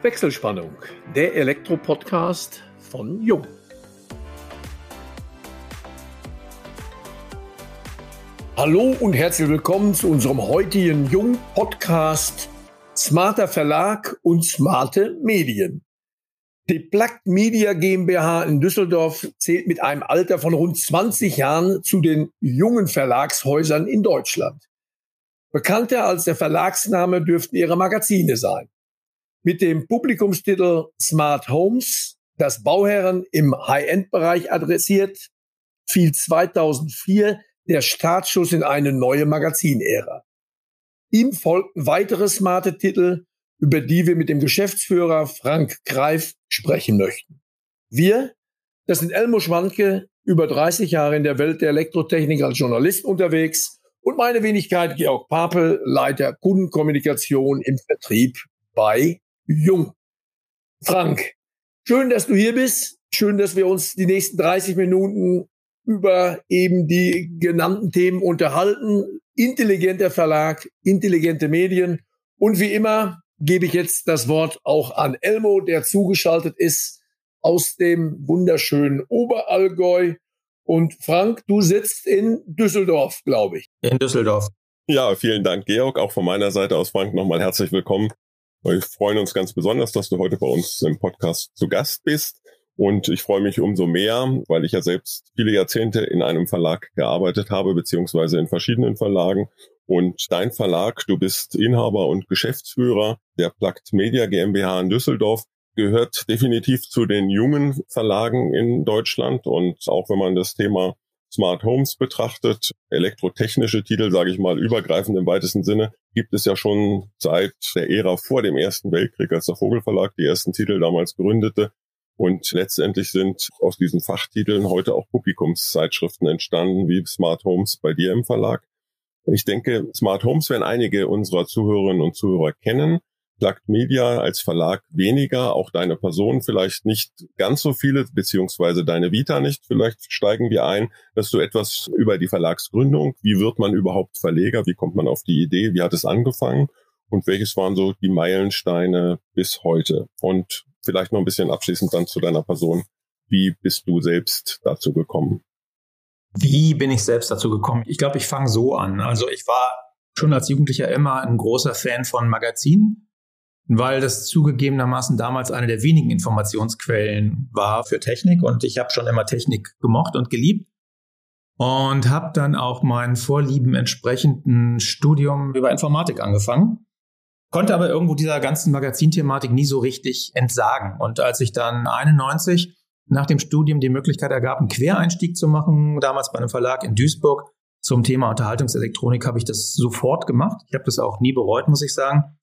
Wechselspannung, der Elektro-Podcast von Jung. Hallo und herzlich willkommen zu unserem heutigen Jung-Podcast Smarter Verlag und smarte Medien. Die Plugged Media GmbH in Düsseldorf zählt mit einem Alter von rund 20 Jahren zu den jungen Verlagshäusern in Deutschland. Bekannter als der Verlagsname dürften ihre Magazine sein mit dem Publikumstitel Smart Homes, das Bauherren im High-End-Bereich adressiert, fiel 2004 der Startschuss in eine neue Magazinära. Ihm folgten weitere smarte Titel, über die wir mit dem Geschäftsführer Frank Greif sprechen möchten. Wir, das sind Elmo Schwanke, über 30 Jahre in der Welt der Elektrotechnik als Journalist unterwegs und meine Wenigkeit Georg Papel, Leiter Kundenkommunikation im Vertrieb bei jung. Frank, schön, dass du hier bist. Schön, dass wir uns die nächsten 30 Minuten über eben die genannten Themen unterhalten. Intelligenter Verlag, intelligente Medien. Und wie immer gebe ich jetzt das Wort auch an Elmo, der zugeschaltet ist aus dem wunderschönen Oberallgäu. Und Frank, du sitzt in Düsseldorf, glaube ich. In Düsseldorf. Ja, vielen Dank, Georg. Auch von meiner Seite aus, Frank, nochmal herzlich willkommen wir freuen uns ganz besonders, dass du heute bei uns im Podcast zu Gast bist. Und ich freue mich umso mehr, weil ich ja selbst viele Jahrzehnte in einem Verlag gearbeitet habe, beziehungsweise in verschiedenen Verlagen. Und dein Verlag, du bist Inhaber und Geschäftsführer der Plugged Media GmbH in Düsseldorf, gehört definitiv zu den jungen Verlagen in Deutschland. Und auch wenn man das Thema Smart Homes betrachtet, elektrotechnische Titel, sage ich mal, übergreifend im weitesten Sinne, gibt es ja schon seit der Ära vor dem Ersten Weltkrieg, als der Vogelverlag die ersten Titel damals gründete. Und letztendlich sind aus diesen Fachtiteln heute auch Publikumszeitschriften entstanden, wie Smart Homes bei dir im Verlag. Ich denke, Smart Homes werden einige unserer Zuhörerinnen und Zuhörer kennen. Plugged Media als Verlag weniger, auch deine Person vielleicht nicht ganz so viele, beziehungsweise deine Vita nicht. Vielleicht steigen wir ein, dass du etwas über die Verlagsgründung, wie wird man überhaupt Verleger, wie kommt man auf die Idee, wie hat es angefangen und welches waren so die Meilensteine bis heute? Und vielleicht noch ein bisschen abschließend dann zu deiner Person. Wie bist du selbst dazu gekommen? Wie bin ich selbst dazu gekommen? Ich glaube, ich fange so an. Also ich war schon als Jugendlicher immer ein großer Fan von Magazinen weil das zugegebenermaßen damals eine der wenigen Informationsquellen war für Technik und ich habe schon immer Technik gemocht und geliebt und habe dann auch mein Vorlieben entsprechenden Studium über Informatik angefangen, konnte aber irgendwo dieser ganzen Magazinthematik nie so richtig entsagen und als ich dann 91 nach dem Studium die Möglichkeit ergab, einen Quereinstieg zu machen, damals bei einem Verlag in Duisburg zum Thema Unterhaltungselektronik, habe ich das sofort gemacht. Ich habe das auch nie bereut, muss ich sagen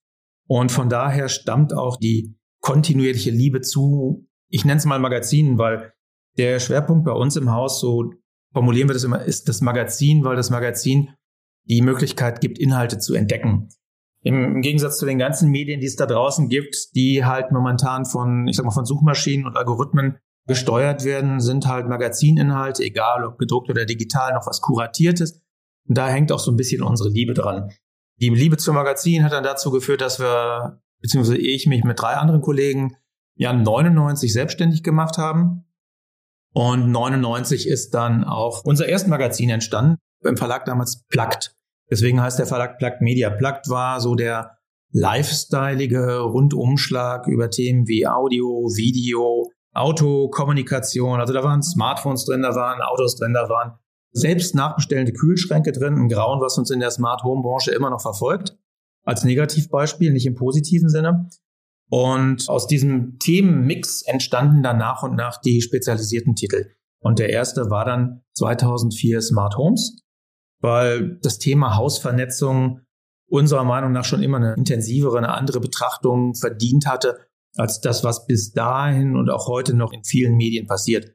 und von daher stammt auch die kontinuierliche Liebe zu, ich nenne es mal Magazinen, weil der Schwerpunkt bei uns im Haus, so formulieren wir das immer, ist das Magazin, weil das Magazin die Möglichkeit gibt, Inhalte zu entdecken. Im, Gegensatz zu den ganzen Medien, die es da draußen gibt, die halt momentan von, ich sag mal, von Suchmaschinen und Algorithmen gesteuert werden, sind halt Magazininhalte, egal ob gedruckt oder digital, noch was Kuratiertes. Und da hängt auch so ein bisschen unsere Liebe dran. Die Liebe zum Magazin hat dann dazu geführt, dass wir, beziehungsweise ich mich mit drei anderen Kollegen ja 99 selbstständig gemacht haben. Und 99 ist dann auch unser erstes Magazin entstanden, im Verlag damals Plugged. Deswegen heißt der Verlag Plugged Media. Plugged war so der lifestyleige Rundumschlag über Themen wie Audio, Video, Auto, Kommunikation. Also da waren Smartphones drin, da waren Autos drin, da waren selbst nachbestellende Kühlschränke drin, ein Grauen, was uns in der Smart Home Branche immer noch verfolgt. Als Negativbeispiel, nicht im positiven Sinne. Und aus diesem Themenmix entstanden dann nach und nach die spezialisierten Titel. Und der erste war dann 2004 Smart Homes, weil das Thema Hausvernetzung unserer Meinung nach schon immer eine intensivere, eine andere Betrachtung verdient hatte, als das, was bis dahin und auch heute noch in vielen Medien passiert.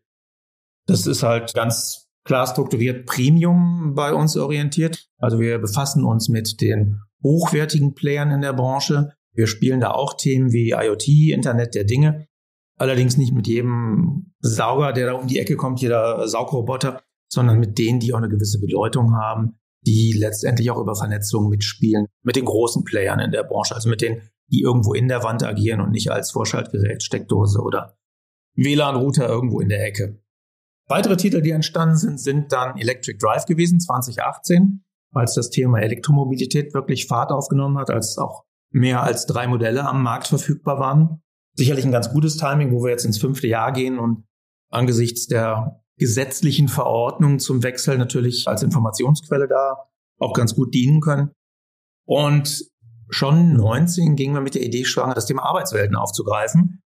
Das ist halt ganz klar strukturiert Premium bei uns orientiert. Also wir befassen uns mit den hochwertigen Playern in der Branche. Wir spielen da auch Themen wie IoT, Internet der Dinge. Allerdings nicht mit jedem Sauger, der da um die Ecke kommt, jeder Saugroboter, sondern mit denen, die auch eine gewisse Bedeutung haben, die letztendlich auch über Vernetzung mitspielen, mit den großen Playern in der Branche, also mit den die irgendwo in der Wand agieren und nicht als Vorschaltgerät, Steckdose oder WLAN-Router irgendwo in der Ecke. Weitere Titel, die entstanden sind, sind dann Electric Drive gewesen, 2018, als das Thema Elektromobilität wirklich Fahrt aufgenommen hat, als auch mehr als drei Modelle am Markt verfügbar waren. Sicherlich ein ganz gutes Timing, wo wir jetzt ins fünfte Jahr gehen und angesichts der gesetzlichen Verordnung zum Wechsel natürlich als Informationsquelle da auch ganz gut dienen können. Und schon 19 gingen wir mit der Idee schwanger, das Thema Arbeitswelten aufzugreifen,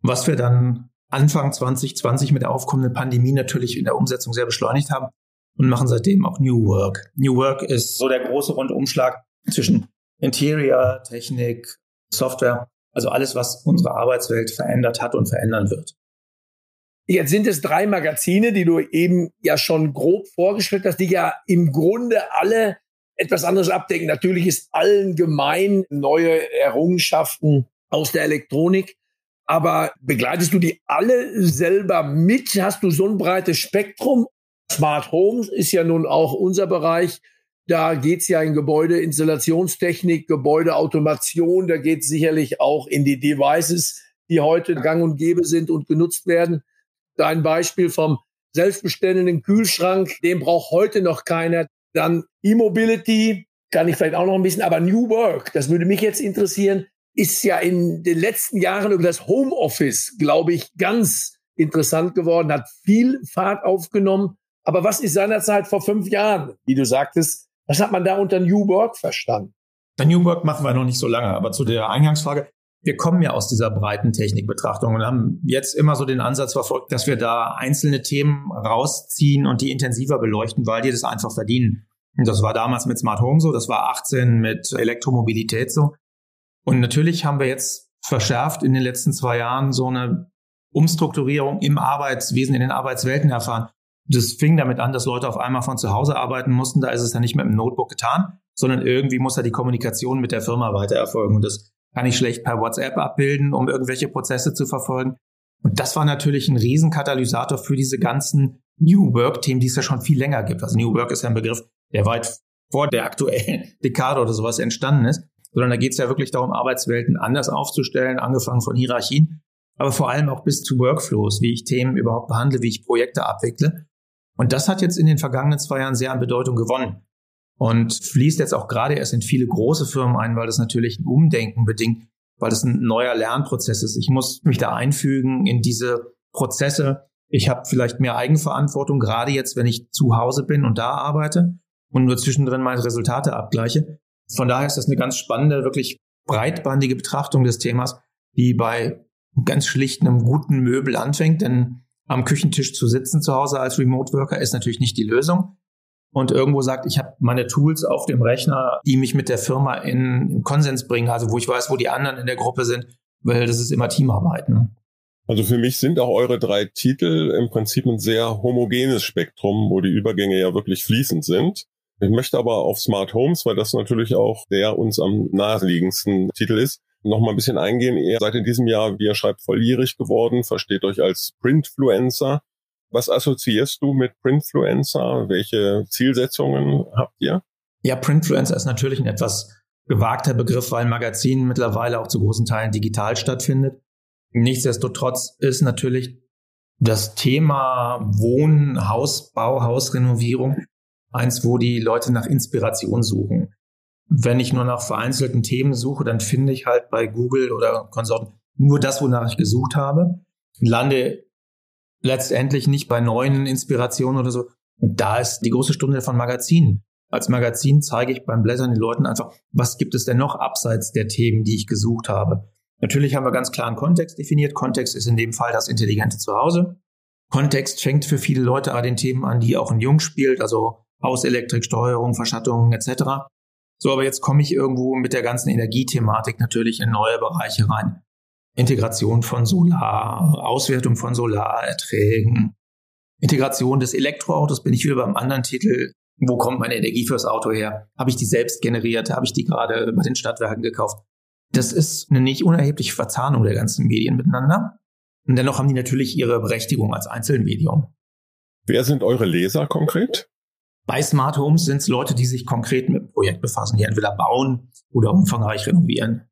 was wir dann Anfang 2020 mit der aufkommenden Pandemie natürlich in der Umsetzung sehr beschleunigt haben und machen seitdem auch New Work. New Work ist so der große Rundumschlag zwischen Interior, Technik, Software, also alles, was unsere Arbeitswelt verändert hat und verändern wird. Jetzt sind es drei Magazine, die du eben ja schon grob vorgestellt hast, die ja im Grunde alle etwas anderes abdecken. Natürlich ist allen gemein neue Errungenschaften aus der Elektronik. Aber begleitest du die alle selber mit? Hast du so ein breites Spektrum? Smart Homes ist ja nun auch unser Bereich. Da geht's ja in Gebäudeinstallationstechnik, Gebäudeautomation. Da geht's sicherlich auch in die Devices, die heute gang und gäbe sind und genutzt werden. Dein Beispiel vom selbstbestellenden Kühlschrank, den braucht heute noch keiner. Dann E-Mobility, kann ich vielleicht auch noch ein bisschen, aber New Work, das würde mich jetzt interessieren ist ja in den letzten Jahren über das Homeoffice, glaube ich, ganz interessant geworden, hat viel Fahrt aufgenommen. Aber was ist seinerzeit vor fünf Jahren, wie du sagtest, was hat man da unter New Work verstanden? Der New Work machen wir noch nicht so lange, aber zu der Eingangsfrage. Wir kommen ja aus dieser breiten Technikbetrachtung und haben jetzt immer so den Ansatz verfolgt, dass wir da einzelne Themen rausziehen und die intensiver beleuchten, weil die das einfach verdienen. Und das war damals mit Smart Home so, das war 18 mit Elektromobilität so. Und natürlich haben wir jetzt verschärft in den letzten zwei Jahren so eine Umstrukturierung im Arbeitswesen, in den Arbeitswelten erfahren. Das fing damit an, dass Leute auf einmal von zu Hause arbeiten mussten. Da ist es ja nicht mit dem Notebook getan, sondern irgendwie muss ja die Kommunikation mit der Firma weiter erfolgen. Und das kann ich schlecht per WhatsApp abbilden, um irgendwelche Prozesse zu verfolgen. Und das war natürlich ein Riesenkatalysator für diese ganzen New Work-Themen, die es ja schon viel länger gibt. Also New Work ist ja ein Begriff, der weit vor der aktuellen Dekade oder sowas entstanden ist sondern da geht es ja wirklich darum, Arbeitswelten anders aufzustellen, angefangen von Hierarchien, aber vor allem auch bis zu Workflows, wie ich Themen überhaupt behandle, wie ich Projekte abwickle. Und das hat jetzt in den vergangenen zwei Jahren sehr an Bedeutung gewonnen und fließt jetzt auch gerade erst in viele große Firmen ein, weil das natürlich ein Umdenken bedingt, weil das ein neuer Lernprozess ist. Ich muss mich da einfügen in diese Prozesse. Ich habe vielleicht mehr Eigenverantwortung, gerade jetzt, wenn ich zu Hause bin und da arbeite und nur zwischendrin meine Resultate abgleiche. Von daher ist das eine ganz spannende, wirklich breitbandige Betrachtung des Themas, die bei ganz schlicht einem guten Möbel anfängt, denn am Küchentisch zu sitzen zu Hause als Remote Worker ist natürlich nicht die Lösung. Und irgendwo sagt, ich habe meine Tools auf dem Rechner, die mich mit der Firma in, in Konsens bringen, also wo ich weiß, wo die anderen in der Gruppe sind, weil das ist immer Teamarbeiten. Also für mich sind auch eure drei Titel im Prinzip ein sehr homogenes Spektrum, wo die Übergänge ja wirklich fließend sind. Ich möchte aber auf Smart Homes, weil das natürlich auch der uns am naheliegendsten Titel ist, noch mal ein bisschen eingehen. Ihr seid in diesem Jahr, wie ihr schreibt, volljährig geworden, versteht euch als Printfluencer. Was assoziierst du mit Printfluencer? Welche Zielsetzungen habt ihr? Ja, Printfluencer ist natürlich ein etwas gewagter Begriff, weil ein Magazin mittlerweile auch zu großen Teilen digital stattfindet. Nichtsdestotrotz ist natürlich das Thema Wohnen, Hausbau, Hausrenovierung eins, wo die Leute nach Inspiration suchen. Wenn ich nur nach vereinzelten Themen suche, dann finde ich halt bei Google oder Konsorten nur das, wonach ich gesucht habe, lande letztendlich nicht bei neuen Inspirationen oder so. Und da ist die große Stunde von Magazinen. Als Magazin zeige ich beim Blättern den Leuten einfach, was gibt es denn noch abseits der Themen, die ich gesucht habe. Natürlich haben wir ganz klaren Kontext definiert. Kontext ist in dem Fall das intelligente Zuhause. Kontext fängt für viele Leute an den Themen an, die auch ein Jung spielt, also Hauselektrik, Steuerung, Verschattung etc. So, aber jetzt komme ich irgendwo mit der ganzen Energiethematik natürlich in neue Bereiche rein. Integration von Solar, Auswertung von Solarerträgen, Integration des Elektroautos, bin ich wieder beim anderen Titel. Wo kommt meine Energie fürs Auto her? Habe ich die selbst generiert? Habe ich die gerade bei den Stadtwerken gekauft? Das ist eine nicht unerhebliche Verzahnung der ganzen Medien miteinander. Und dennoch haben die natürlich ihre Berechtigung als Einzelmedium. Wer sind eure Leser konkret? Bei Smart Homes sind es Leute, die sich konkret mit dem Projekt befassen, die entweder bauen oder umfangreich renovieren.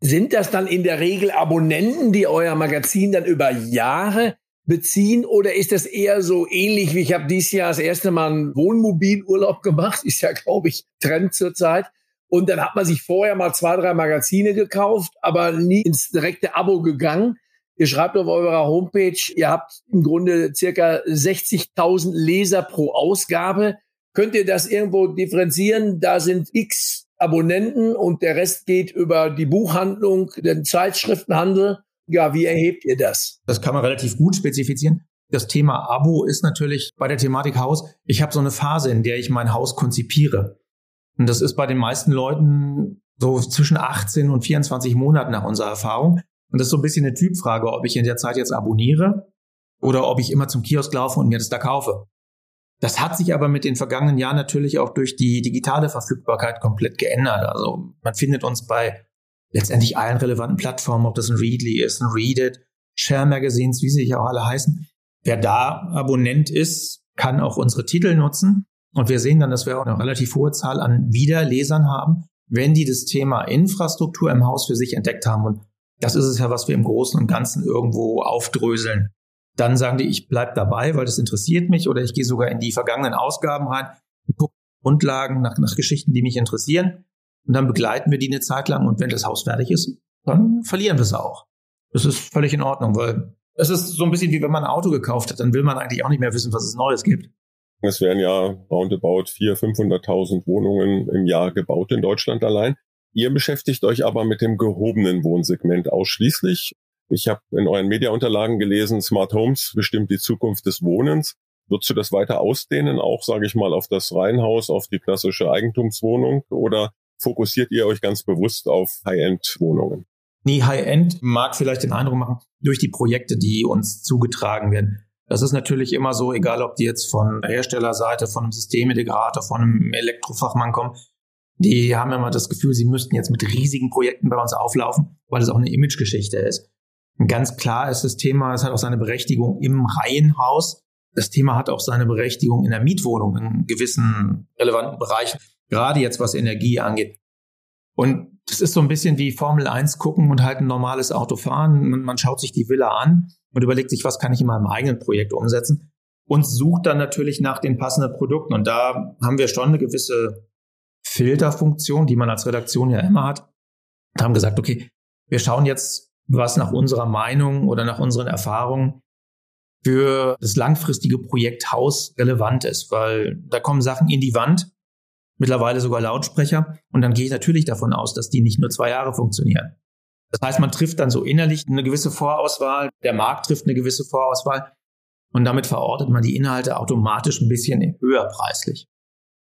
Sind das dann in der Regel Abonnenten, die euer Magazin dann über Jahre beziehen oder ist das eher so ähnlich wie ich habe dieses Jahr das erste Mal einen Wohnmobilurlaub gemacht, ist ja glaube ich Trend zurzeit und dann hat man sich vorher mal zwei, drei Magazine gekauft, aber nie ins direkte Abo gegangen. Ihr schreibt auf eurer Homepage, ihr habt im Grunde circa 60.000 Leser pro Ausgabe. Könnt ihr das irgendwo differenzieren? Da sind x Abonnenten und der Rest geht über die Buchhandlung, den Zeitschriftenhandel. Ja, wie erhebt ihr das? Das kann man relativ gut spezifizieren. Das Thema Abo ist natürlich bei der Thematik Haus. Ich habe so eine Phase, in der ich mein Haus konzipiere. Und das ist bei den meisten Leuten so zwischen 18 und 24 Monaten nach unserer Erfahrung. Und das ist so ein bisschen eine Typfrage, ob ich in der Zeit jetzt abonniere oder ob ich immer zum Kiosk laufe und mir das da kaufe. Das hat sich aber mit den vergangenen Jahren natürlich auch durch die digitale Verfügbarkeit komplett geändert. Also man findet uns bei letztendlich allen relevanten Plattformen, ob das ein Readly ist, ein Readit, Share Magazines, wie sie sich auch alle heißen. Wer da Abonnent ist, kann auch unsere Titel nutzen. Und wir sehen dann, dass wir auch eine relativ hohe Zahl an Wiederlesern haben, wenn die das Thema Infrastruktur im Haus für sich entdeckt haben. Und das ist es ja, was wir im Großen und Ganzen irgendwo aufdröseln. Dann sagen die, ich bleib dabei, weil das interessiert mich, oder ich gehe sogar in die vergangenen Ausgaben rein, gucke Grundlagen nach, nach Geschichten, die mich interessieren. Und dann begleiten wir die eine Zeit lang. Und wenn das Haus fertig ist, dann verlieren wir es auch. Das ist völlig in Ordnung, weil es ist so ein bisschen wie wenn man ein Auto gekauft hat, dann will man eigentlich auch nicht mehr wissen, was es Neues gibt. Es werden ja roundabout 400.000, 500.000 Wohnungen im Jahr gebaut in Deutschland allein. Ihr beschäftigt euch aber mit dem gehobenen Wohnsegment ausschließlich. Ich habe in euren Mediaunterlagen gelesen, Smart Homes bestimmt die Zukunft des Wohnens. Würdest du das weiter ausdehnen, auch sage ich mal, auf das Reihenhaus, auf die klassische Eigentumswohnung oder fokussiert ihr euch ganz bewusst auf High-End-Wohnungen? Nee, High-End mag vielleicht den Eindruck machen, durch die Projekte, die uns zugetragen werden. Das ist natürlich immer so, egal ob die jetzt von Herstellerseite, von einem Systemintegrator, von einem Elektrofachmann kommen. Die haben immer das Gefühl, sie müssten jetzt mit riesigen Projekten bei uns auflaufen, weil es auch eine Imagegeschichte ist. Und ganz klar ist das Thema, es hat auch seine Berechtigung im Reihenhaus. Das Thema hat auch seine Berechtigung in der Mietwohnung in gewissen relevanten Bereichen, gerade jetzt was Energie angeht. Und das ist so ein bisschen wie Formel 1 gucken und halt ein normales Auto fahren. Man, man schaut sich die Villa an und überlegt sich, was kann ich in meinem eigenen Projekt umsetzen und sucht dann natürlich nach den passenden Produkten. Und da haben wir schon eine gewisse Filterfunktion, die man als Redaktion ja immer hat. Und haben gesagt, okay, wir schauen jetzt, was nach unserer Meinung oder nach unseren Erfahrungen für das langfristige Projekt Haus relevant ist, weil da kommen Sachen in die Wand, mittlerweile sogar Lautsprecher, und dann gehe ich natürlich davon aus, dass die nicht nur zwei Jahre funktionieren. Das heißt, man trifft dann so innerlich eine gewisse Vorauswahl, der Markt trifft eine gewisse Vorauswahl und damit verortet man die Inhalte automatisch ein bisschen höher preislich.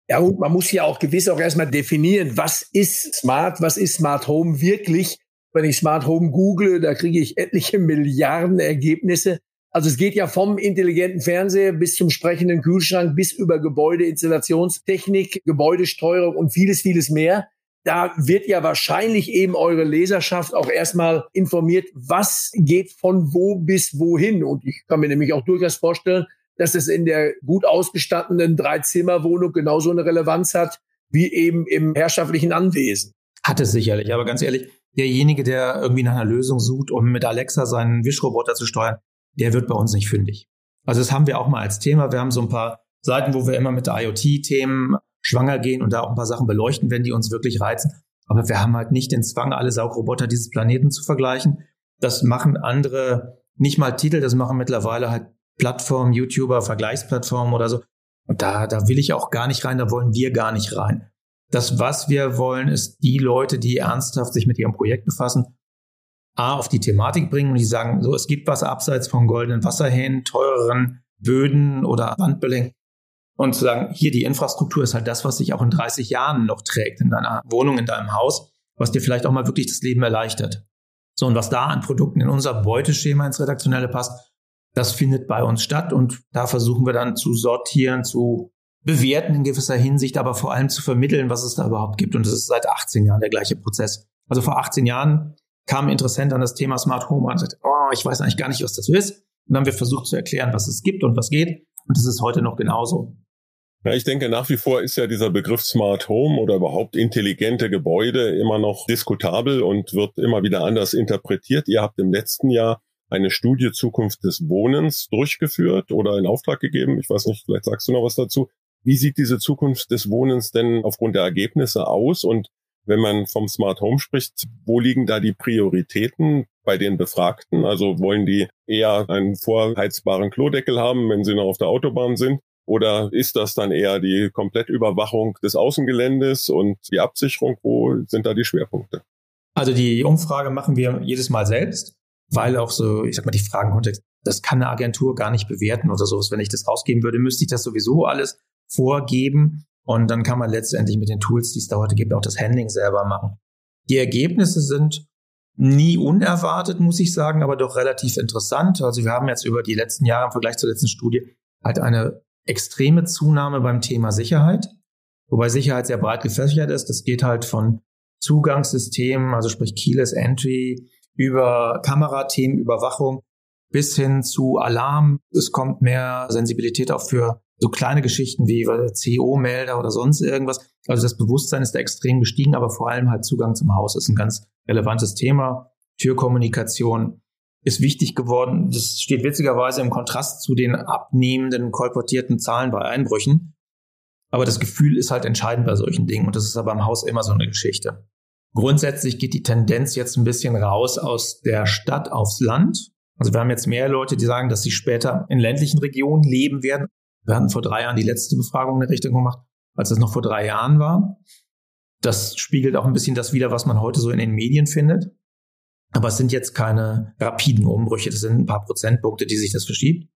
Ja, und man muss ja auch gewiss auch erstmal definieren, was ist Smart, was ist Smart Home wirklich. Wenn ich Smart Home google, da kriege ich etliche Milliarden Ergebnisse. Also es geht ja vom intelligenten Fernseher bis zum sprechenden Kühlschrank, bis über Gebäudeinstallationstechnik, Gebäudesteuerung und vieles, vieles mehr da wird ja wahrscheinlich eben eure Leserschaft auch erstmal informiert, was geht von wo bis wohin. Und ich kann mir nämlich auch durchaus vorstellen, dass es in der gut ausgestatteten Dreizimmerwohnung genauso eine Relevanz hat wie eben im herrschaftlichen Anwesen. Hat es sicherlich, aber ganz ehrlich, derjenige, der irgendwie nach einer Lösung sucht, um mit Alexa seinen Wischroboter zu steuern, der wird bei uns nicht fündig. Also das haben wir auch mal als Thema. Wir haben so ein paar Seiten, wo wir immer mit IoT-Themen schwanger gehen und da auch ein paar Sachen beleuchten, wenn die uns wirklich reizen. Aber wir haben halt nicht den Zwang, alle Saugroboter dieses Planeten zu vergleichen. Das machen andere nicht mal Titel, das machen mittlerweile halt Plattformen, YouTuber, Vergleichsplattformen oder so. Und da, da will ich auch gar nicht rein, da wollen wir gar nicht rein. Das, was wir wollen, ist die Leute, die ernsthaft sich mit ihrem Projekt befassen, A, auf die Thematik bringen und die sagen, so, es gibt was abseits von goldenen Wasserhähnen, teureren Böden oder Wandbelägen und zu sagen, hier die Infrastruktur ist halt das, was sich auch in 30 Jahren noch trägt in deiner Wohnung, in deinem Haus, was dir vielleicht auch mal wirklich das Leben erleichtert. So, und was da an Produkten in unser Beuteschema ins Redaktionelle passt, das findet bei uns statt und da versuchen wir dann zu sortieren, zu bewerten in gewisser Hinsicht, aber vor allem zu vermitteln, was es da überhaupt gibt. Und das ist seit 18 Jahren der gleiche Prozess. Also vor 18 Jahren kam ein Interessent an das Thema Smart Home und sagte, oh, ich weiß eigentlich gar nicht, was das ist. Und dann haben wir versucht zu erklären, was es gibt und was geht. Und das ist heute noch genauso. Ja, ich denke, nach wie vor ist ja dieser Begriff Smart Home oder überhaupt intelligente Gebäude immer noch diskutabel und wird immer wieder anders interpretiert. Ihr habt im letzten Jahr eine Studie Zukunft des Wohnens durchgeführt oder in Auftrag gegeben. Ich weiß nicht, vielleicht sagst du noch was dazu. Wie sieht diese Zukunft des Wohnens denn aufgrund der Ergebnisse aus? Und wenn man vom Smart Home spricht, wo liegen da die Prioritäten bei den Befragten? Also wollen die eher einen vorheizbaren Klodeckel haben, wenn sie noch auf der Autobahn sind? Oder ist das dann eher die Komplettüberwachung des Außengeländes und die Absicherung? Wo sind da die Schwerpunkte? Also die Umfrage machen wir jedes Mal selbst, weil auch so, ich sag mal, die Fragenkontext, das kann eine Agentur gar nicht bewerten oder sowas. Wenn ich das rausgeben würde, müsste ich das sowieso alles vorgeben. Und dann kann man letztendlich mit den Tools, die es da heute gibt, auch das Handling selber machen. Die Ergebnisse sind nie unerwartet, muss ich sagen, aber doch relativ interessant. Also wir haben jetzt über die letzten Jahre im Vergleich zur letzten Studie halt eine extreme Zunahme beim Thema Sicherheit, wobei Sicherheit sehr breit gefächert ist. Das geht halt von Zugangssystemen, also sprich Keyless Entry, über Kamerathemen, Überwachung bis hin zu Alarm. Es kommt mehr Sensibilität auch für so kleine Geschichten wie CO-Melder oder sonst irgendwas. Also das Bewusstsein ist da extrem gestiegen, aber vor allem halt Zugang zum Haus ist ein ganz relevantes Thema. Türkommunikation, ist wichtig geworden. Das steht witzigerweise im Kontrast zu den abnehmenden kolportierten Zahlen bei Einbrüchen. Aber das Gefühl ist halt entscheidend bei solchen Dingen und das ist aber im Haus immer so eine Geschichte. Grundsätzlich geht die Tendenz jetzt ein bisschen raus aus der Stadt aufs Land. Also wir haben jetzt mehr Leute, die sagen, dass sie später in ländlichen Regionen leben werden. Wir hatten vor drei Jahren die letzte Befragung in der Richtung gemacht, als es noch vor drei Jahren war. Das spiegelt auch ein bisschen das wider, was man heute so in den Medien findet. Aber es sind jetzt keine rapiden Umbrüche, das sind ein paar Prozentpunkte, die sich das verschiebt.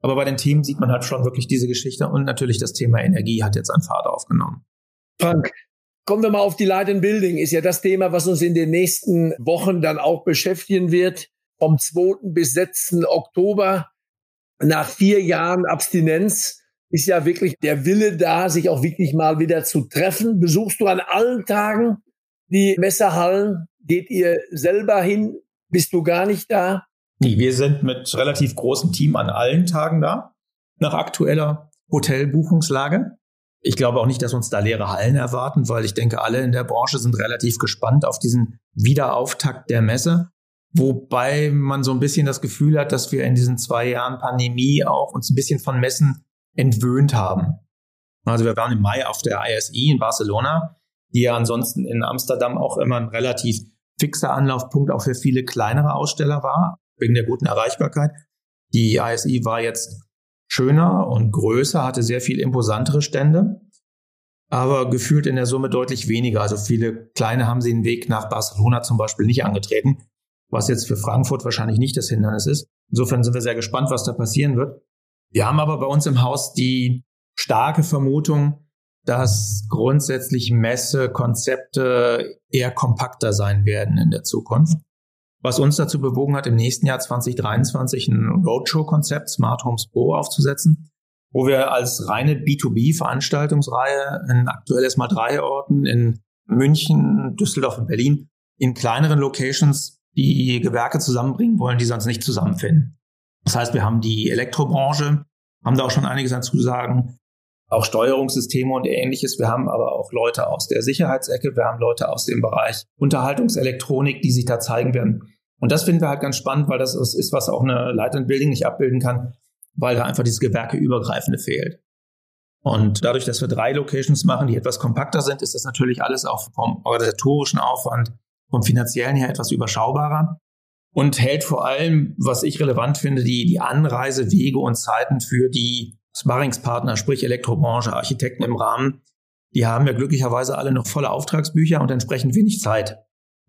Aber bei den Themen sieht man halt schon wirklich diese Geschichte und natürlich das Thema Energie hat jetzt an Fahrt aufgenommen. Frank, kommen wir mal auf die Light and Building. Ist ja das Thema, was uns in den nächsten Wochen dann auch beschäftigen wird. Vom 2. bis 6. Oktober nach vier Jahren Abstinenz ist ja wirklich der Wille da, sich auch wirklich mal wieder zu treffen. Besuchst du an allen Tagen die Messerhallen? Geht ihr selber hin? Bist du gar nicht da? Nee, wir sind mit relativ großem Team an allen Tagen da, nach aktueller Hotelbuchungslage. Ich glaube auch nicht, dass uns da leere Hallen erwarten, weil ich denke, alle in der Branche sind relativ gespannt auf diesen Wiederauftakt der Messe. Wobei man so ein bisschen das Gefühl hat, dass wir in diesen zwei Jahren Pandemie auch uns ein bisschen von Messen entwöhnt haben. Also wir waren im Mai auf der ISI in Barcelona, die ja ansonsten in Amsterdam auch immer ein relativ fixer Anlaufpunkt auch für viele kleinere Aussteller war, wegen der guten Erreichbarkeit. Die ISI war jetzt schöner und größer, hatte sehr viel imposantere Stände, aber gefühlt in der Summe deutlich weniger. Also viele kleine haben sie den Weg nach Barcelona zum Beispiel nicht angetreten, was jetzt für Frankfurt wahrscheinlich nicht das Hindernis ist. Insofern sind wir sehr gespannt, was da passieren wird. Wir haben aber bei uns im Haus die starke Vermutung, dass grundsätzlich Messekonzepte eher kompakter sein werden in der Zukunft. Was uns dazu bewogen hat, im nächsten Jahr 2023 ein Roadshow-Konzept Smart Homes Pro aufzusetzen, wo wir als reine B2B-Veranstaltungsreihe in aktuell erstmal drei Orten in München, Düsseldorf und Berlin in kleineren Locations die Gewerke zusammenbringen wollen, die sonst nicht zusammenfinden. Das heißt, wir haben die Elektrobranche, haben da auch schon einiges an Zusagen, auch Steuerungssysteme und ähnliches. Wir haben aber auch Leute aus der Sicherheitsecke, wir haben Leute aus dem Bereich Unterhaltungselektronik, die sich da zeigen werden. Und das finden wir halt ganz spannend, weil das ist, was auch eine Light and Building nicht abbilden kann, weil da einfach dieses Gewerkeübergreifende fehlt. Und dadurch, dass wir drei Locations machen, die etwas kompakter sind, ist das natürlich alles auch vom organisatorischen Aufwand, vom finanziellen her etwas überschaubarer und hält vor allem, was ich relevant finde, die, die Anreisewege und Zeiten für die Sparringspartner, sprich Elektrobranche, Architekten im Rahmen, die haben ja glücklicherweise alle noch volle Auftragsbücher und entsprechend wenig Zeit.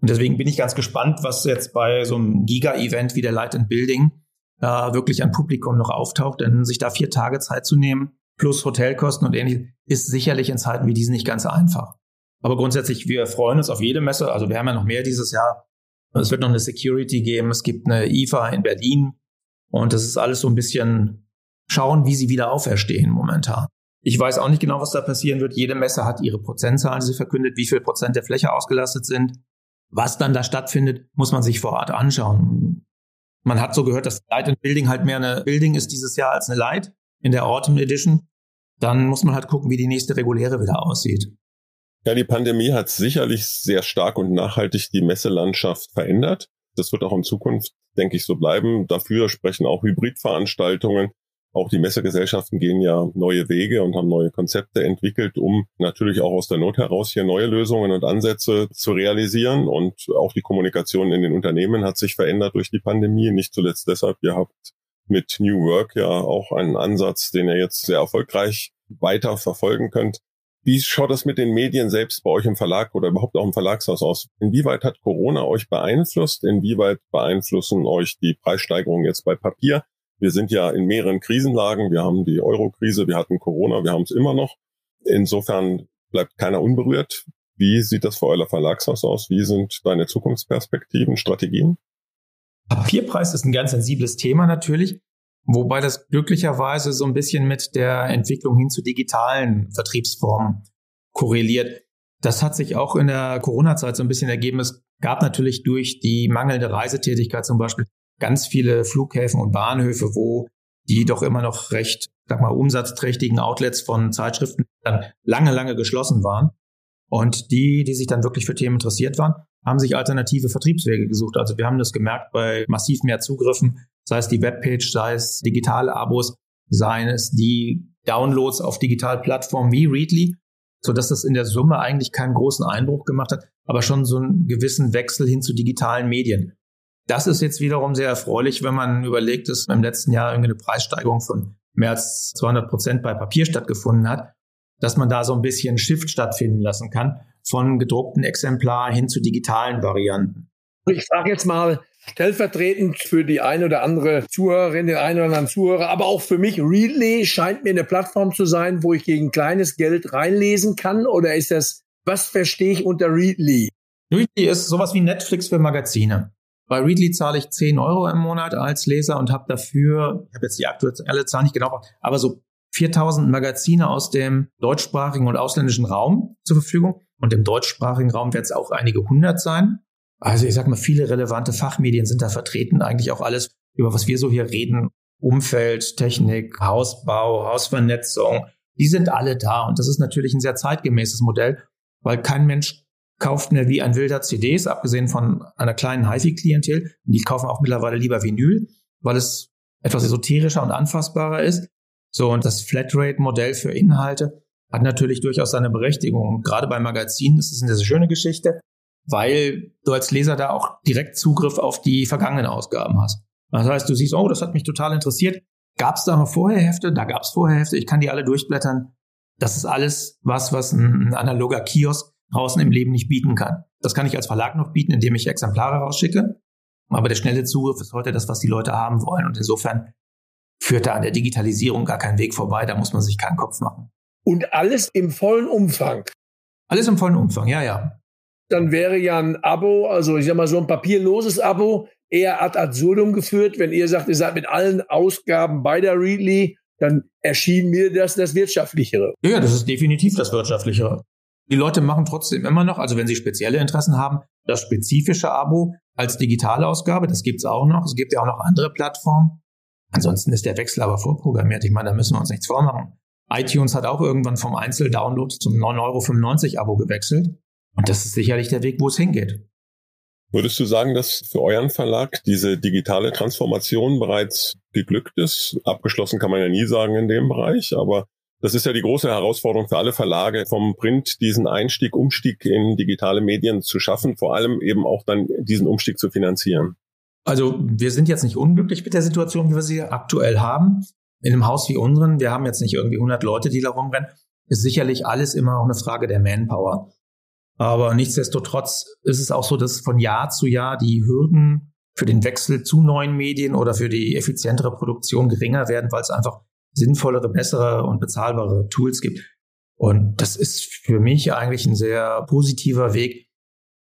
Und deswegen bin ich ganz gespannt, was jetzt bei so einem Giga-Event wie der Light and Building da wirklich an Publikum noch auftaucht, denn sich da vier Tage Zeit zu nehmen, plus Hotelkosten und ähnliches, ist sicherlich in Zeiten wie diesen nicht ganz einfach. Aber grundsätzlich, wir freuen uns auf jede Messe. Also wir haben ja noch mehr dieses Jahr. Es wird noch eine Security geben. Es gibt eine IFA in Berlin. Und das ist alles so ein bisschen schauen, wie sie wieder auferstehen momentan. Ich weiß auch nicht genau, was da passieren wird. Jede Messe hat ihre Prozentzahlen, die sie verkündet, wie viel Prozent der Fläche ausgelastet sind. Was dann da stattfindet, muss man sich vor Ort anschauen. Man hat so gehört, dass Light and Building halt mehr eine Building ist dieses Jahr als eine Light in der Autumn Edition. dann muss man halt gucken, wie die nächste reguläre wieder aussieht. Ja, die Pandemie hat sicherlich sehr stark und nachhaltig die Messelandschaft verändert. Das wird auch in Zukunft, denke ich, so bleiben. Dafür sprechen auch Hybridveranstaltungen. Auch die Messegesellschaften gehen ja neue Wege und haben neue Konzepte entwickelt, um natürlich auch aus der Not heraus hier neue Lösungen und Ansätze zu realisieren. Und auch die Kommunikation in den Unternehmen hat sich verändert durch die Pandemie. Nicht zuletzt deshalb, ihr habt mit New Work ja auch einen Ansatz, den ihr jetzt sehr erfolgreich weiter verfolgen könnt. Wie schaut das mit den Medien selbst bei euch im Verlag oder überhaupt auch im Verlagshaus aus? Inwieweit hat Corona euch beeinflusst? Inwieweit beeinflussen euch die Preissteigerungen jetzt bei Papier? Wir sind ja in mehreren Krisenlagen. Wir haben die Euro-Krise, wir hatten Corona, wir haben es immer noch. Insofern bleibt keiner unberührt. Wie sieht das für euer Verlagshaus aus? Wie sind deine Zukunftsperspektiven, Strategien? Papierpreis ist ein ganz sensibles Thema natürlich. Wobei das glücklicherweise so ein bisschen mit der Entwicklung hin zu digitalen Vertriebsformen korreliert. Das hat sich auch in der Corona-Zeit so ein bisschen ergeben. Es gab natürlich durch die mangelnde Reisetätigkeit zum Beispiel ganz viele Flughäfen und Bahnhöfe, wo die doch immer noch recht, sag mal, umsatzträchtigen Outlets von Zeitschriften dann lange, lange geschlossen waren. Und die, die sich dann wirklich für Themen interessiert waren, haben sich alternative Vertriebswege gesucht. Also wir haben das gemerkt bei massiv mehr Zugriffen sei es die Webpage, sei es digitale Abos, seien es die Downloads auf Digitalplattformen wie Readly, so dass das in der Summe eigentlich keinen großen Einbruch gemacht hat, aber schon so einen gewissen Wechsel hin zu digitalen Medien. Das ist jetzt wiederum sehr erfreulich, wenn man überlegt, dass im letzten Jahr irgendwie eine Preissteigerung von mehr als 200 Prozent bei Papier stattgefunden hat, dass man da so ein bisschen Shift stattfinden lassen kann von gedruckten Exemplar hin zu digitalen Varianten. Ich frage jetzt mal, stellvertretend für die eine oder andere Zuhörerin, den einen oder anderen Zuhörer, aber auch für mich, Readly scheint mir eine Plattform zu sein, wo ich gegen kleines Geld reinlesen kann. Oder ist das, was verstehe ich unter Readly? Readly ist sowas wie Netflix für Magazine. Bei Readly zahle ich 10 Euro im Monat als Leser und habe dafür, ich habe jetzt die aktuelle Zahl nicht genau, aber so 4000 Magazine aus dem deutschsprachigen und ausländischen Raum zur Verfügung. Und im deutschsprachigen Raum wird es auch einige hundert sein. Also ich sag mal, viele relevante Fachmedien sind da vertreten, eigentlich auch alles, über was wir so hier reden, Umfeld, Technik, Hausbau, Hausvernetzung, die sind alle da. Und das ist natürlich ein sehr zeitgemäßes Modell, weil kein Mensch kauft mehr wie ein wilder CDs, abgesehen von einer kleinen HiFi-Klientel. Die kaufen auch mittlerweile lieber Vinyl, weil es etwas esoterischer und anfassbarer ist. So, und das Flatrate-Modell für Inhalte hat natürlich durchaus seine Berechtigung. Und gerade bei Magazinen ist es eine sehr schöne Geschichte weil du als Leser da auch direkt Zugriff auf die vergangenen Ausgaben hast. Das heißt, du siehst, oh, das hat mich total interessiert. Gab es da noch Vorherhefte? Da gab es Vorherhefte. Ich kann die alle durchblättern. Das ist alles was, was ein, ein analoger Kiosk draußen im Leben nicht bieten kann. Das kann ich als Verlag noch bieten, indem ich Exemplare rausschicke. Aber der schnelle Zugriff ist heute das, was die Leute haben wollen. Und insofern führt da an der Digitalisierung gar kein Weg vorbei. Da muss man sich keinen Kopf machen. Und alles im vollen Umfang. Alles im vollen Umfang, ja, ja dann wäre ja ein Abo, also ich sag mal so ein papierloses Abo, eher ad absurdum geführt. Wenn ihr sagt, ihr seid mit allen Ausgaben bei der Readly, dann erschien mir das das Wirtschaftlichere. Ja, das ist definitiv das Wirtschaftlichere. Die Leute machen trotzdem immer noch, also wenn sie spezielle Interessen haben, das spezifische Abo als digitale Ausgabe, das gibt's auch noch. Es gibt ja auch noch andere Plattformen. Ansonsten ist der Wechsel aber vorprogrammiert. Ich meine, da müssen wir uns nichts vormachen. iTunes hat auch irgendwann vom Einzeldownload zum 9,95 Euro Abo gewechselt. Und das ist sicherlich der Weg, wo es hingeht. Würdest du sagen, dass für euren Verlag diese digitale Transformation bereits geglückt ist? Abgeschlossen kann man ja nie sagen in dem Bereich, aber das ist ja die große Herausforderung für alle Verlage, vom Print diesen Einstieg, Umstieg in digitale Medien zu schaffen, vor allem eben auch dann diesen Umstieg zu finanzieren. Also wir sind jetzt nicht unglücklich mit der Situation, wie wir sie aktuell haben. In einem Haus wie unseren, wir haben jetzt nicht irgendwie 100 Leute, die da rumrennen, ist sicherlich alles immer auch eine Frage der Manpower. Aber nichtsdestotrotz ist es auch so, dass von Jahr zu Jahr die Hürden für den Wechsel zu neuen Medien oder für die effizientere Produktion geringer werden, weil es einfach sinnvollere, bessere und bezahlbare Tools gibt. Und das ist für mich eigentlich ein sehr positiver Weg.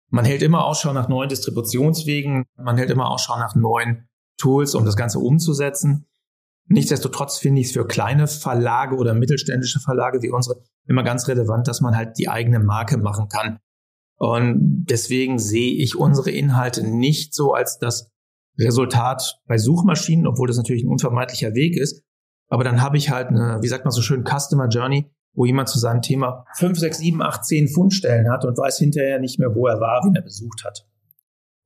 Man hält immer Ausschau nach neuen Distributionswegen, man hält immer Ausschau nach neuen Tools, um das Ganze umzusetzen. Nichtsdestotrotz finde ich es für kleine Verlage oder mittelständische Verlage wie unsere immer ganz relevant, dass man halt die eigene Marke machen kann. Und deswegen sehe ich unsere Inhalte nicht so als das Resultat bei Suchmaschinen, obwohl das natürlich ein unvermeidlicher Weg ist, Aber dann habe ich halt eine, wie sagt man so schön, Customer Journey, wo jemand zu seinem Thema fünf, sechs, sieben, acht, zehn Fundstellen hat und weiß hinterher nicht mehr, wo er war, wen er besucht hat.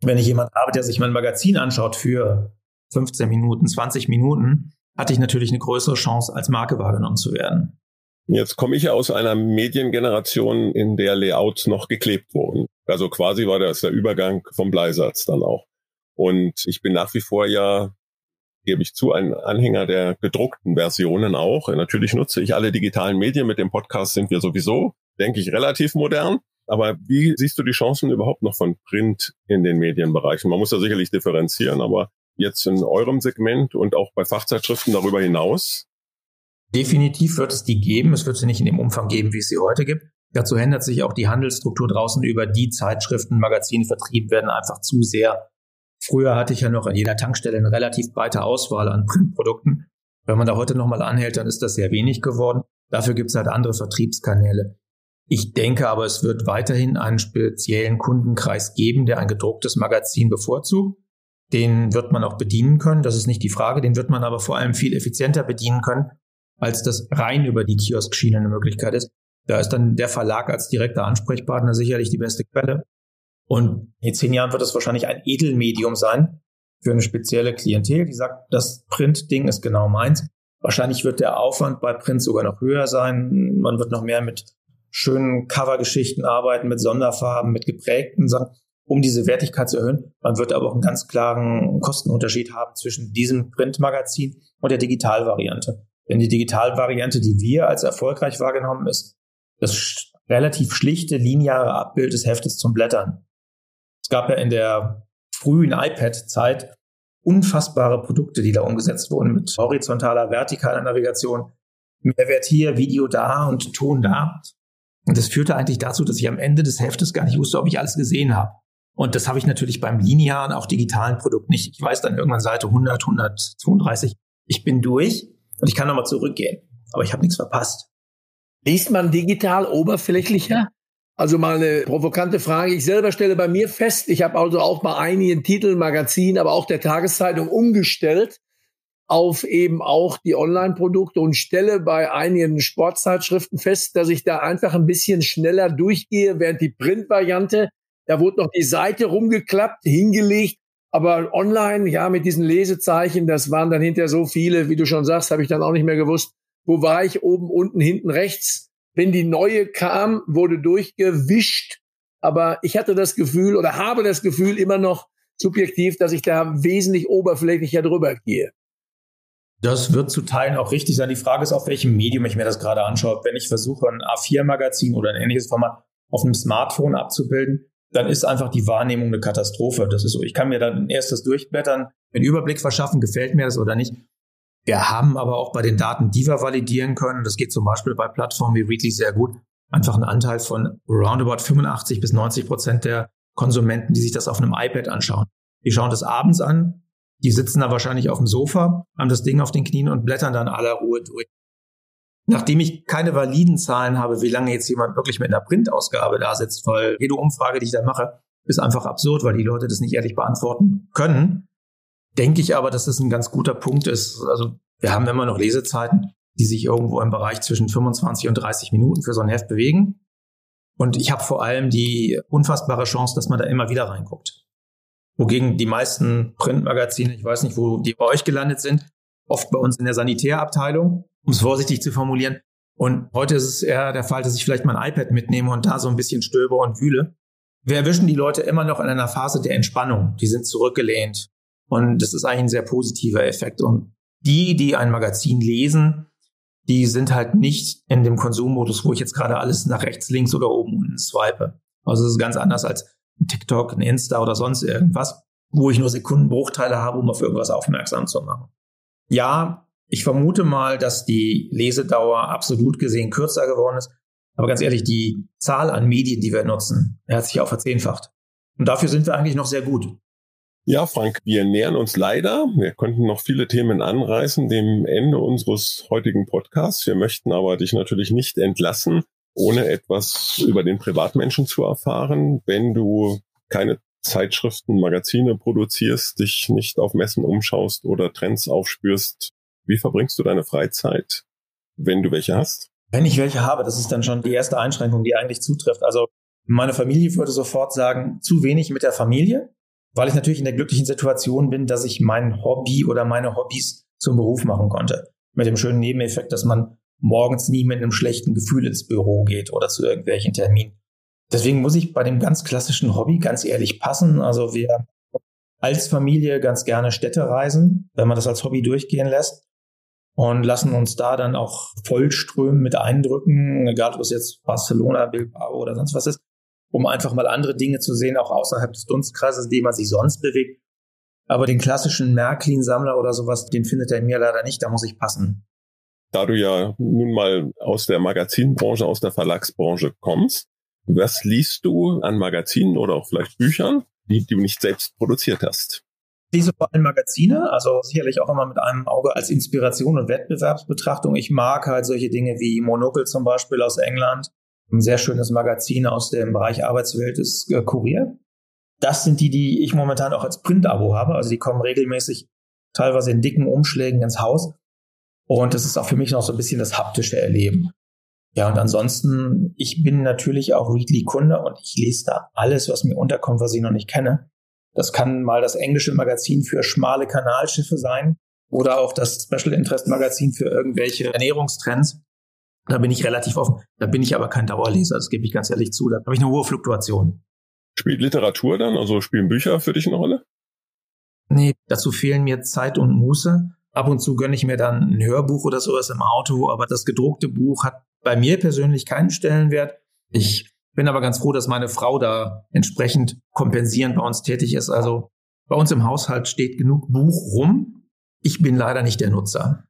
Wenn ich jemand habe, der sich mein Magazin anschaut für 15 Minuten, 20 Minuten, hatte ich natürlich eine größere Chance, als Marke wahrgenommen zu werden. Jetzt komme ich ja aus einer Mediengeneration, in der Layouts noch geklebt wurden. Also quasi war das der Übergang vom Bleisatz dann auch. Und ich bin nach wie vor ja, gebe ich zu, ein Anhänger der gedruckten Versionen auch. Natürlich nutze ich alle digitalen Medien. Mit dem Podcast sind wir sowieso, denke ich, relativ modern. Aber wie siehst du die Chancen überhaupt noch von Print in den Medienbereichen? Man muss da sicherlich differenzieren, aber jetzt in eurem Segment und auch bei Fachzeitschriften darüber hinaus? Definitiv wird es die geben. Es wird sie nicht in dem Umfang geben, wie es sie heute gibt. Dazu ändert sich auch die Handelsstruktur draußen über die Zeitschriften, Magazine vertrieben werden einfach zu sehr. Früher hatte ich ja noch an jeder Tankstelle eine relativ breite Auswahl an Printprodukten. Wenn man da heute nochmal anhält, dann ist das sehr wenig geworden. Dafür gibt es halt andere Vertriebskanäle. Ich denke aber, es wird weiterhin einen speziellen Kundenkreis geben, der ein gedrucktes Magazin bevorzugt. Den wird man auch bedienen können, das ist nicht die Frage. Den wird man aber vor allem viel effizienter bedienen können, als das rein über die Kioskschiene eine Möglichkeit ist. Da ist dann der Verlag als direkter Ansprechpartner sicherlich die beste Quelle. Und in zehn Jahren wird es wahrscheinlich ein Edelmedium sein für eine spezielle Klientel, die sagt, das Print-Ding ist genau meins. Wahrscheinlich wird der Aufwand bei Print sogar noch höher sein. Man wird noch mehr mit schönen Covergeschichten arbeiten, mit Sonderfarben, mit geprägten Sachen, um diese Wertigkeit zu erhöhen. Man wird aber auch einen ganz klaren Kostenunterschied haben zwischen diesem Printmagazin und der Digitalvariante. Denn die Digitalvariante, die wir als erfolgreich wahrgenommen, ist das relativ schlichte, lineare Abbild des Heftes zum Blättern. Gab ja in der frühen iPad-Zeit unfassbare Produkte, die da umgesetzt wurden mit horizontaler, vertikaler Navigation. Mehrwert hier, Video da und Ton da. Und das führte eigentlich dazu, dass ich am Ende des Heftes gar nicht wusste, ob ich alles gesehen habe. Und das habe ich natürlich beim linearen, auch digitalen Produkt nicht. Ich weiß dann irgendwann Seite 100, 132. Ich bin durch und ich kann nochmal zurückgehen. Aber ich habe nichts verpasst. Liest man digital oberflächlicher? Also mal eine provokante Frage. Ich selber stelle bei mir fest, ich habe also auch bei einigen Titeln, Magazinen, aber auch der Tageszeitung umgestellt auf eben auch die Online-Produkte und stelle bei einigen Sportzeitschriften fest, dass ich da einfach ein bisschen schneller durchgehe, während die Print-Variante, da wurde noch die Seite rumgeklappt, hingelegt, aber online, ja, mit diesen Lesezeichen, das waren dann hinterher so viele, wie du schon sagst, habe ich dann auch nicht mehr gewusst, wo war ich oben, unten, hinten, rechts. Wenn die neue kam, wurde durchgewischt. Aber ich hatte das Gefühl oder habe das Gefühl immer noch subjektiv, dass ich da wesentlich oberflächlicher drüber gehe. Das wird zu Teilen auch richtig sein. Die Frage ist, auf welchem Medium ich mir das gerade anschaue. Wenn ich versuche, ein A4-Magazin oder ein ähnliches Format auf einem Smartphone abzubilden, dann ist einfach die Wahrnehmung eine Katastrophe. Das ist so. Ich kann mir dann erst das durchblättern, einen Überblick verschaffen, gefällt mir das oder nicht. Wir haben aber auch bei den Daten, die wir validieren können, das geht zum Beispiel bei Plattformen wie Readly sehr gut, einfach einen Anteil von roundabout 85 bis 90 Prozent der Konsumenten, die sich das auf einem iPad anschauen. Die schauen das abends an, die sitzen da wahrscheinlich auf dem Sofa, haben das Ding auf den Knien und blättern dann aller Ruhe durch. Nachdem ich keine validen Zahlen habe, wie lange jetzt jemand wirklich mit einer Printausgabe da sitzt, weil jede Umfrage, die ich da mache, ist einfach absurd, weil die Leute das nicht ehrlich beantworten können, denke ich aber, dass das ein ganz guter Punkt ist. Also wir haben immer noch Lesezeiten, die sich irgendwo im Bereich zwischen 25 und 30 Minuten für so ein Heft bewegen. Und ich habe vor allem die unfassbare Chance, dass man da immer wieder reinguckt. Wogegen die meisten Printmagazine, ich weiß nicht, wo die bei euch gelandet sind, oft bei uns in der Sanitärabteilung, um es vorsichtig zu formulieren. Und heute ist es eher der Fall, dass ich vielleicht mein iPad mitnehme und da so ein bisschen stöbe und wühle. Wir erwischen die Leute immer noch in einer Phase der Entspannung. Die sind zurückgelehnt. Und das ist eigentlich ein sehr positiver Effekt. Und die, die ein Magazin lesen, die sind halt nicht in dem Konsummodus, wo ich jetzt gerade alles nach rechts, links oder oben unten swipe. Also es ist ganz anders als ein TikTok, ein Insta oder sonst irgendwas, wo ich nur Sekundenbruchteile habe, um auf irgendwas aufmerksam zu machen. Ja, ich vermute mal, dass die Lesedauer absolut gesehen kürzer geworden ist. Aber ganz ehrlich, die Zahl an Medien, die wir nutzen, hat sich auch verzehnfacht. Und dafür sind wir eigentlich noch sehr gut. Ja, Frank, wir nähern uns leider. Wir könnten noch viele Themen anreißen, dem Ende unseres heutigen Podcasts. Wir möchten aber dich natürlich nicht entlassen, ohne etwas über den Privatmenschen zu erfahren. Wenn du keine Zeitschriften, Magazine produzierst, dich nicht auf Messen umschaust oder Trends aufspürst, Wie verbringst du deine Freizeit, wenn du welche hast? Wenn ich welche habe, das ist dann schon die erste Einschränkung, die eigentlich zutrifft. Also meine Familie würde sofort sagen, zu wenig mit der Familie, weil ich natürlich in der glücklichen Situation bin, dass ich mein Hobby oder meine Hobbys zum Beruf machen konnte. Mit dem schönen Nebeneffekt, dass man morgens nie mit einem schlechten Gefühl ins Büro geht oder zu irgendwelchen Terminen. Deswegen muss ich bei dem ganz klassischen Hobby ganz ehrlich passen. Also wir als Familie ganz gerne Städte reisen, wenn man das als Hobby durchgehen lässt und lassen uns da dann auch vollströmen mit Eindrücken, egal ob es jetzt Barcelona, Bilbao oder sonst was ist, um einfach mal andere Dinge zu sehen, auch außerhalb des Dunstkreises, in dem man sich sonst bewegt. Aber den klassischen Märklin-Sammler oder sowas, den findet er in mir leider nicht, da muss ich passen. Da du ja nun mal aus der Magazinbranche, aus der Verlagsbranche kommst, was liest du an Magazinen oder auch vielleicht Büchern, die du nicht selbst produziert hast? Diese beiden Magazine, also sicherlich auch immer mit einem Auge als Inspiration und Wettbewerbsbetrachtung. Ich mag halt solche Dinge wie Monocle zum Beispiel aus England. Ein sehr schönes Magazin aus dem Bereich Arbeitswelt ist äh, Kurier. Das sind die, die ich momentan auch als Print-Abo habe. Also die kommen regelmäßig teilweise in dicken Umschlägen ins Haus. Und das ist auch für mich noch so ein bisschen das haptische Erleben. Ja, und ansonsten, ich bin natürlich auch Readly-Kunde und ich lese da alles, was mir unterkommt, was ich noch nicht kenne. Das kann mal das englische Magazin für schmale Kanalschiffe sein oder auch das Special Interest Magazin für irgendwelche Ernährungstrends. Da bin ich relativ offen. Da bin ich aber kein Dauerleser, das gebe ich ganz ehrlich zu. Da habe ich eine hohe Fluktuation. Spielt Literatur dann, also spielen Bücher für dich eine Rolle? Nee, dazu fehlen mir Zeit und Muße. Ab und zu gönne ich mir dann ein Hörbuch oder sowas im Auto, aber das gedruckte Buch hat bei mir persönlich keinen Stellenwert. Ich bin aber ganz froh, dass meine Frau da entsprechend kompensierend bei uns tätig ist. Also bei uns im Haushalt steht genug Buch rum. Ich bin leider nicht der Nutzer.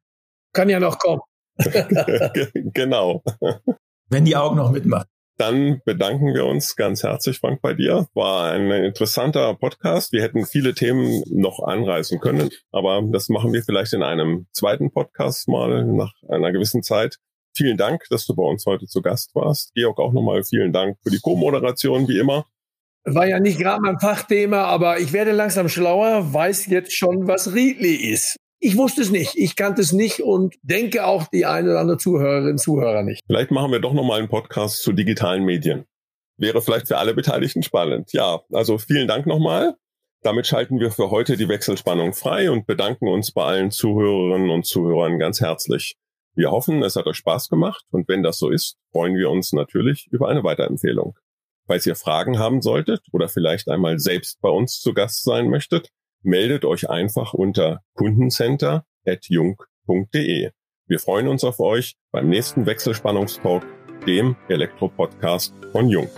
Kann ja noch kommen. genau. Wenn die Augen noch mitmachen. Dann bedanken wir uns ganz herzlich, Frank, bei dir. War ein interessanter Podcast. Wir hätten viele Themen noch anreißen können, aber das machen wir vielleicht in einem zweiten Podcast mal nach einer gewissen Zeit. Vielen Dank, dass du bei uns heute zu Gast warst. Georg, auch nochmal vielen Dank für die Co-Moderation, wie immer. War ja nicht gerade mein Fachthema, aber ich werde langsam schlauer, weiß jetzt schon, was Riedli ist. Ich wusste es nicht, ich kannte es nicht und denke auch die eine oder andere Zuhörerin, Zuhörer nicht. Vielleicht machen wir doch nochmal einen Podcast zu digitalen Medien. Wäre vielleicht für alle Beteiligten spannend. Ja, also vielen Dank nochmal. Damit schalten wir für heute die Wechselspannung frei und bedanken uns bei allen Zuhörerinnen und Zuhörern ganz herzlich. Wir hoffen, es hat euch Spaß gemacht und wenn das so ist, freuen wir uns natürlich über eine Weiterempfehlung. Falls ihr Fragen haben solltet oder vielleicht einmal selbst bei uns zu Gast sein möchtet, meldet euch einfach unter kundencenter.jung.de. Wir freuen uns auf euch beim nächsten Wechselspannungstalk, dem Elektro-Podcast von Jung.